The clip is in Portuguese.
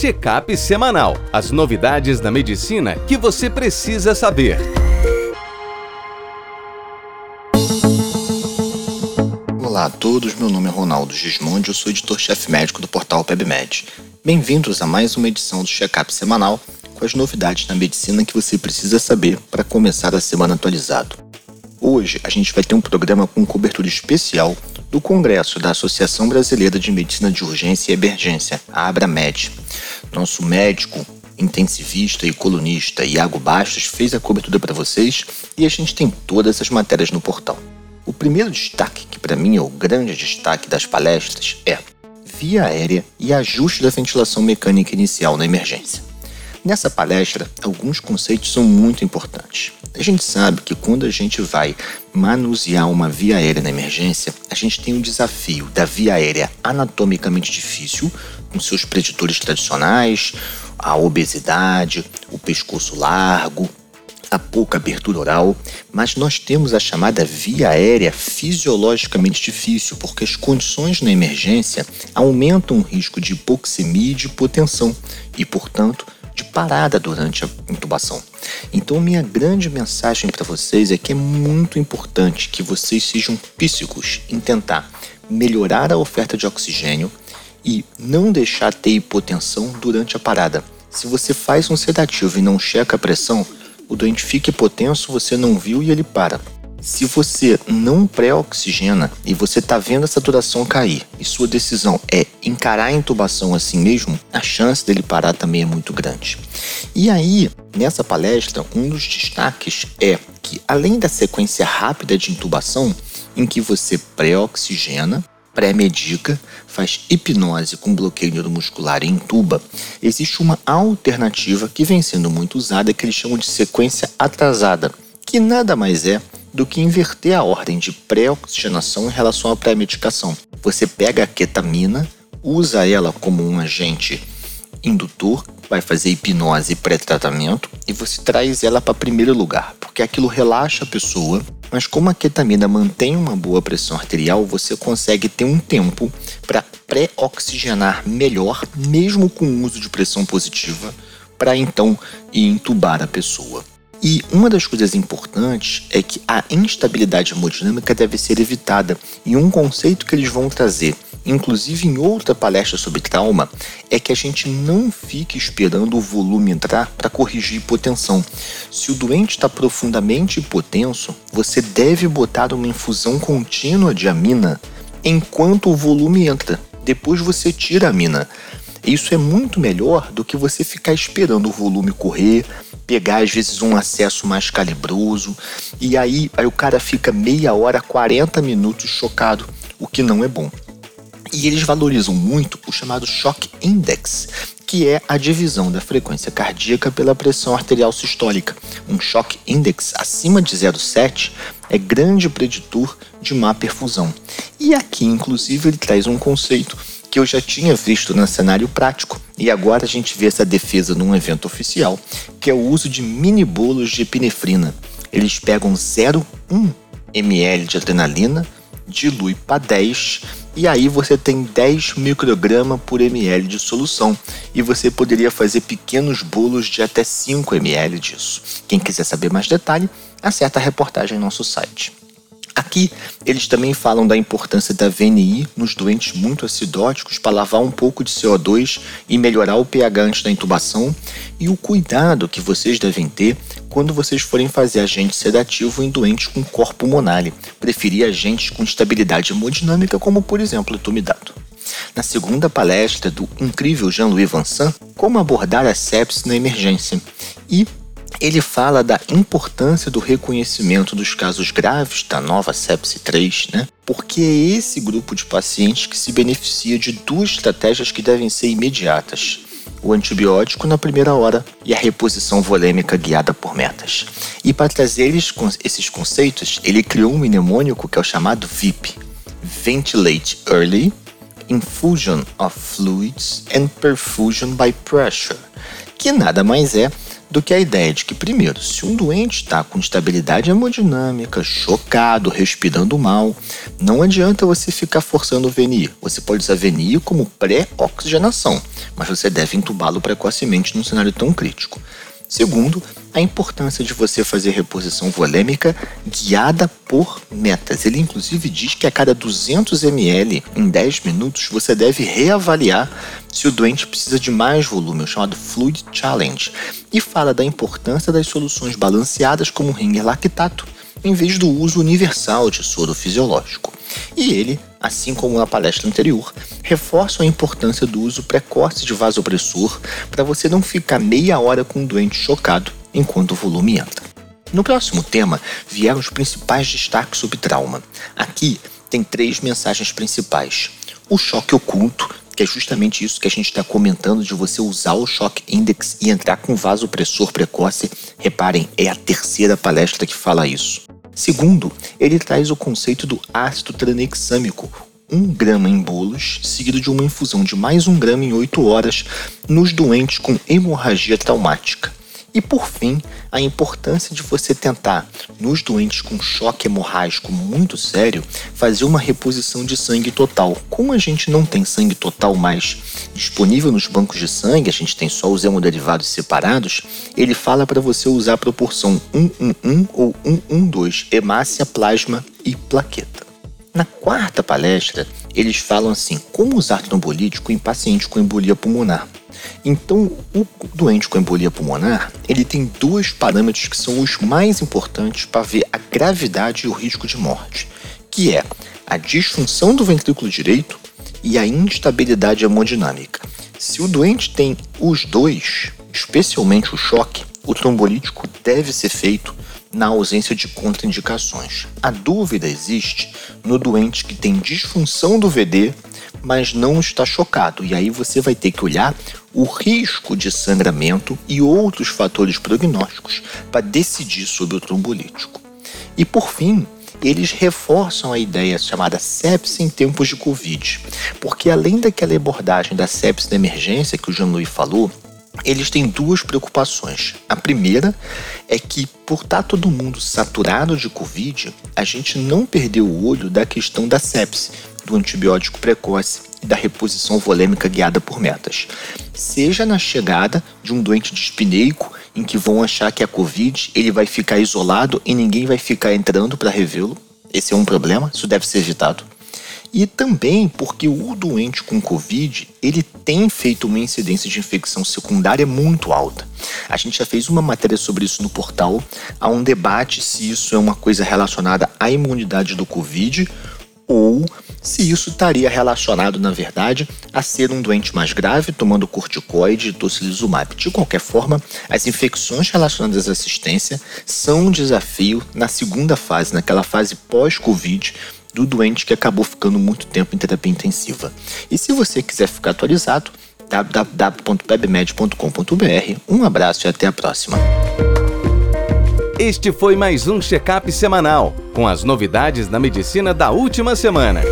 Check-up semanal. As novidades da medicina que você precisa saber. Olá a todos, meu nome é Ronaldo Gismondi, eu sou editor-chefe médico do portal PebMed. Bem-vindos a mais uma edição do Check-up semanal com as novidades da medicina que você precisa saber para começar a semana atualizado. Hoje a gente vai ter um programa com cobertura especial do Congresso da Associação Brasileira de Medicina de Urgência e Emergência, a ABRAMED. Nosso médico, intensivista e colunista Iago Bastos fez a cobertura para vocês e a gente tem todas as matérias no portal. O primeiro destaque, que para mim é o grande destaque das palestras, é via aérea e ajuste da ventilação mecânica inicial na emergência. Nessa palestra, alguns conceitos são muito importantes. A gente sabe que quando a gente vai manusear uma via aérea na emergência, a gente tem o desafio da via aérea anatomicamente difícil, com seus preditores tradicionais, a obesidade, o pescoço largo, a pouca abertura oral, mas nós temos a chamada via aérea fisiologicamente difícil, porque as condições na emergência aumentam o risco de hipoxemia e de hipotensão e, portanto, de parada durante a intubação. Então, minha grande mensagem para vocês é que é muito importante que vocês sejam psíquicos em tentar melhorar a oferta de oxigênio e não deixar ter hipotensão durante a parada. Se você faz um sedativo e não checa a pressão, o doente fica hipotenso, você não viu e ele para. Se você não pré-oxigena e você está vendo a saturação cair e sua decisão é encarar a intubação assim mesmo, a chance dele parar também é muito grande. E aí, nessa palestra, um dos destaques é que, além da sequência rápida de intubação, em que você pré-oxigena, pré-medica, faz hipnose com bloqueio neuromuscular e intuba, existe uma alternativa que vem sendo muito usada que eles chamam de sequência atrasada, que nada mais é do que inverter a ordem de pré-oxigenação em relação à pré-medicação. Você pega a ketamina, usa ela como um agente indutor, vai fazer hipnose pré-tratamento e você traz ela para primeiro lugar, porque aquilo relaxa a pessoa, mas como a ketamina mantém uma boa pressão arterial, você consegue ter um tempo para pré-oxigenar melhor, mesmo com o uso de pressão positiva, para então intubar a pessoa. E uma das coisas importantes é que a instabilidade hemodinâmica deve ser evitada. E um conceito que eles vão trazer, inclusive em outra palestra sobre trauma, é que a gente não fique esperando o volume entrar para corrigir hipotensão. Se o doente está profundamente hipotenso, você deve botar uma infusão contínua de amina enquanto o volume entra. Depois você tira a amina. Isso é muito melhor do que você ficar esperando o volume correr, pegar às vezes um acesso mais calibroso e aí, aí o cara fica meia hora, 40 minutos chocado, o que não é bom. E eles valorizam muito o chamado Shock Index, que é a divisão da frequência cardíaca pela pressão arterial sistólica. Um Shock Index acima de 0,7 é grande preditor de má perfusão. E aqui, inclusive, ele traz um conceito que eu já tinha visto no cenário prático e agora a gente vê essa defesa num evento oficial, que é o uso de mini bolos de epinefrina. Eles pegam 0,1 ml de adrenalina, dilui para 10 e aí você tem 10 microgramas por ml de solução e você poderia fazer pequenos bolos de até 5 ml disso. Quem quiser saber mais detalhe, acessa a reportagem em nosso site. Aqui, eles também falam da importância da VNI nos doentes muito acidóticos para lavar um pouco de CO2 e melhorar o pH antes da intubação e o cuidado que vocês devem ter quando vocês forem fazer agente sedativo em doentes com corpo pulmonar. Preferir agentes com estabilidade hemodinâmica, como por exemplo o tumidato. Na segunda palestra do incrível Jean-Louis Vincent, como abordar a sepsis na emergência. E ele fala da importância do reconhecimento dos casos graves da nova sepse 3, né? Porque é esse grupo de pacientes que se beneficia de duas estratégias que devem ser imediatas: o antibiótico na primeira hora e a reposição volêmica guiada por metas. E para trazer esses conceitos, ele criou um mnemônico que é o chamado VIP: Ventilate Early, Infusion of Fluids and Perfusion by Pressure, que nada mais é do que a ideia de que, primeiro, se um doente está com instabilidade hemodinâmica, chocado, respirando mal, não adianta você ficar forçando o VNI. Você pode usar VNI como pré-oxigenação, mas você deve entubá-lo precocemente num cenário tão crítico. Segundo, a importância de você fazer reposição volêmica guiada por metas. Ele inclusive diz que a cada 200 ml em 10 minutos você deve reavaliar se o doente precisa de mais volume, o chamado Fluid Challenge, e fala da importância das soluções balanceadas como ringer lactato, em vez do uso universal de soro fisiológico. E ele, assim como na palestra anterior, reforça a importância do uso precoce de vasopressor para você não ficar meia hora com o doente chocado enquanto o volume entra. No próximo tema vieram os principais destaques sobre trauma. Aqui tem três mensagens principais. O choque oculto, que é justamente isso que a gente está comentando de você usar o choque index e entrar com vasopressor precoce. Reparem, é a terceira palestra que fala isso. Segundo, ele traz o conceito do ácido tranexâmico, 1 grama em bolos, seguido de uma infusão de mais 1 grama em 8 horas nos doentes com hemorragia traumática. E por fim, a importância de você tentar, nos doentes com choque hemorrágico muito sério, fazer uma reposição de sangue total. Como a gente não tem sangue total mais disponível nos bancos de sangue, a gente tem só os hemoderivados separados, ele fala para você usar a proporção 111 ou 112, hemácia, plasma e plaqueta. Na quarta palestra, eles falam assim: como usar trombolítico em pacientes com embolia pulmonar. Então, o doente com embolia pulmonar, ele tem dois parâmetros que são os mais importantes para ver a gravidade e o risco de morte, que é a disfunção do ventrículo direito e a instabilidade hemodinâmica. Se o doente tem os dois, especialmente o choque, o trombolítico deve ser feito na ausência de contraindicações. A dúvida existe no doente que tem disfunção do VD mas não está chocado. E aí você vai ter que olhar o risco de sangramento e outros fatores prognósticos para decidir sobre o trombolítico. E por fim, eles reforçam a ideia chamada sepsis em tempos de Covid, porque além daquela abordagem da sepsis da emergência que o Jean-Louis falou, eles têm duas preocupações. A primeira é que, por estar todo mundo saturado de Covid, a gente não perdeu o olho da questão da sepsis, do antibiótico precoce e da reposição volêmica guiada por metas. Seja na chegada de um doente dispineico, em que vão achar que é Covid, ele vai ficar isolado e ninguém vai ficar entrando para revê-lo. Esse é um problema, isso deve ser evitado. E também porque o doente com Covid, ele tem feito uma incidência de infecção secundária muito alta. A gente já fez uma matéria sobre isso no portal. Há um debate se isso é uma coisa relacionada à imunidade do Covid ou se isso estaria relacionado, na verdade, a ser um doente mais grave tomando corticoide e tocilizumab. De qualquer forma, as infecções relacionadas à assistência são um desafio na segunda fase, naquela fase pós-Covid, do doente que acabou ficando muito tempo em terapia intensiva. E se você quiser ficar atualizado, www.pebmed.com.br. Um abraço e até a próxima. Este foi mais um check-up semanal com as novidades da medicina da última semana.